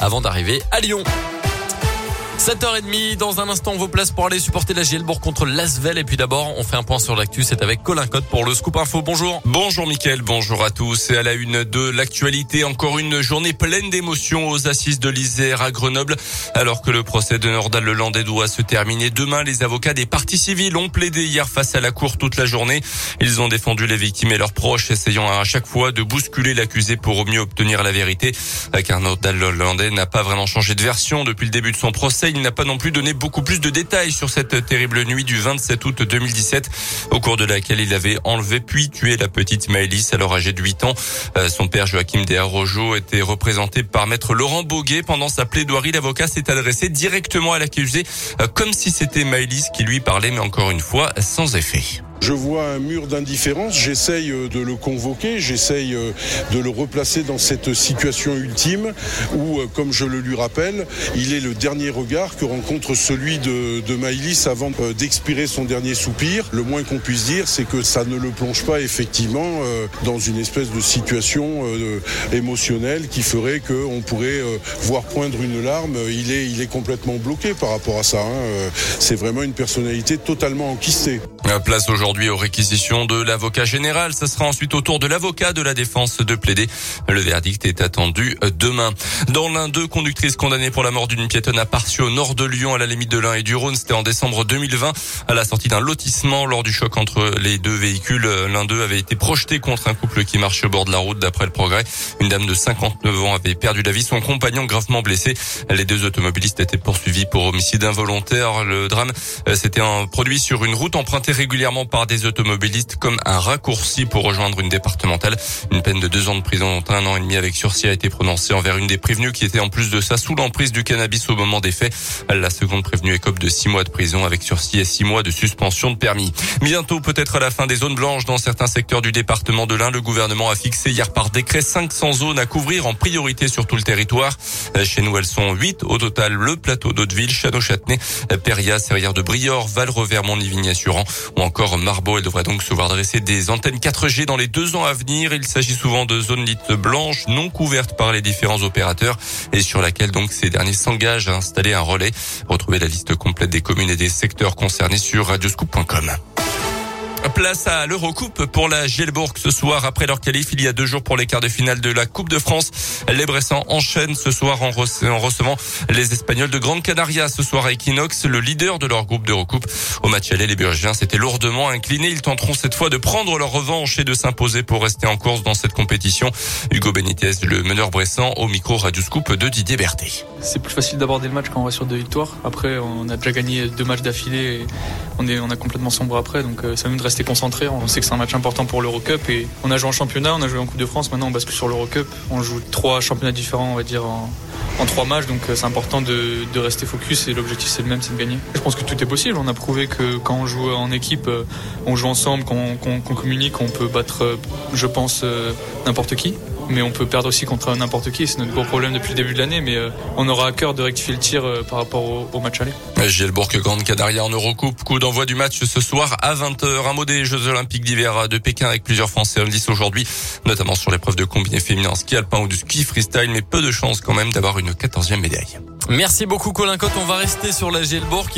avant d'arriver à Lyon. 7h30, dans un instant, vos places pour aller supporter la Gielbourg contre l'Asvel. Et puis d'abord, on fait un point sur l'actu. C'est avec Colin Cotte pour le Scoop Info. Bonjour. Bonjour Mickaël, bonjour à tous. Et à la une de l'actualité, encore une journée pleine d'émotions aux assises de l'Isère à Grenoble. Alors que le procès de Nordal Lelandais doit se terminer demain, les avocats des partis civils ont plaidé hier face à la cour toute la journée. Ils ont défendu les victimes et leurs proches, essayant à chaque fois de bousculer l'accusé pour au mieux obtenir la vérité. Car Nordal Lelandais n'a pas vraiment changé de version depuis le début de son procès il n'a pas non plus donné beaucoup plus de détails sur cette terrible nuit du 27 août 2017, au cours de laquelle il avait enlevé puis tué la petite Maëlys, alors âgée de 8 ans. Euh, son père Joachim Desarrojo était représenté par maître Laurent Boguet. Pendant sa plaidoirie, l'avocat s'est adressé directement à l'accusé, euh, comme si c'était Maëlys qui lui parlait, mais encore une fois, sans effet. Je vois un mur d'indifférence, j'essaye euh, de le convoquer, j'essaye euh, de le replacer dans cette situation ultime où, euh, comme je le lui rappelle, il est le dernier regard que rencontre celui de, de Maïlis avant d'expirer son dernier soupir. Le moins qu'on puisse dire, c'est que ça ne le plonge pas effectivement dans une espèce de situation émotionnelle qui ferait qu'on pourrait voir poindre une larme. Il est, complètement bloqué par rapport à ça. Hein. C'est vraiment une personnalité totalement enquistée. Place aujourd'hui aux réquisitions de l'avocat général. Ce sera ensuite au tour de l'avocat de la défense de plaider. Le verdict est attendu demain. Dans l'un, deux conductrices condamnées pour la mort d'une piétonne à Parcio, au nord de Lyon, à la limite de l'Ain et du Rhône. C'était en décembre 2020, à la sortie d'un lotissement. Lors du choc entre les deux véhicules, l'un d'eux avait été projeté contre un couple qui marchait au bord de la route. D'après le progrès, une dame de 59 ans avait perdu la vie, son compagnon gravement blessé. Les deux automobilistes étaient poursuivis pour homicide involontaire. Le drame euh, s'était produit sur une route empruntée régulièrement par des automobilistes comme un raccourci pour rejoindre une départementale. Une peine de deux ans de prison, dont un an et demi avec sursis a été prononcée envers une des prévenues qui était en plus de ça sous l'emprise du cannabis au moment des faits. La seconde prévenue écope de six mois de prison avec sursis et six mois de suspension de permis. Bientôt, peut-être à la fin des zones blanches dans certains secteurs du département de l'Ain, le gouvernement a fixé hier par décret 500 zones à couvrir en priorité sur tout le territoire. Chez nous, elles sont 8 au total. Le plateau d'Hauteville, Château-Châtenay, Péria, Serrière de Briord, Val-Revers, Montivigny-Assurant ou encore Marbeau. Elle devrait donc se voir dresser des antennes 4G dans les deux ans à venir. Il s'agit souvent de zones dites blanches, non couvertes par les différents opérateurs et sur laquelle donc ces derniers s'engagent à installer un relais. Retrouvez la liste complète des communes et des secteurs concernés sur radioscoop.com. Place à l'Eurocoupe pour la Gielbourg ce soir après leur qualif il y a deux jours pour les quarts de finale de la Coupe de France. Les Bressans enchaînent ce soir en, recevant les Espagnols de Grande Canaria ce soir à Equinox, le leader de leur groupe d'Eurocoupe. Au match aller, les Burgiens s'étaient lourdement inclinés. Ils tenteront cette fois de prendre leur revanche et de s'imposer pour rester en course dans cette compétition. Hugo Benitez, le meneur bressan, au micro Radio Scoop de Didier Berthet. C'est plus facile d'aborder le match quand on va sur deux victoires. Après, on a déjà gagné deux matchs d'affilée et on est, on a complètement sombre après. Donc, euh, ça de concentré. On sait que c'est un match important pour l'Eurocup et on a joué en championnat, on a joué en Coupe de France. Maintenant, on bascule sur l'Eurocup. On joue trois championnats différents, on va dire, en, trois matchs. Donc, euh, c'est important de, rester focus et l'objectif, c'est le même, c'est de gagner. Je pense que tout est possible. On a prouvé que quand on joue en équipe, euh, on joue ensemble, qu'on communique, on peut battre, je pense, n'importe qui mais on peut perdre aussi contre n'importe qui. C'est notre gros problème depuis le début de l'année, mais euh, on aura à cœur de rectifier le tir euh, par rapport au, match aller. Gielbourg Grande Canaria en Eurocoupe. Coup d'envoi du match ce soir à 20h. Un mot des Jeux Olympiques d'hiver de Pékin avec plusieurs Français indices aujourd'hui, notamment sur l'épreuve de combiné féminin ski alpin ou du ski freestyle, mais peu de chance quand même d'avoir une 14e médaille. Merci beaucoup Colin Cotte. On va rester sur la Gielbourg.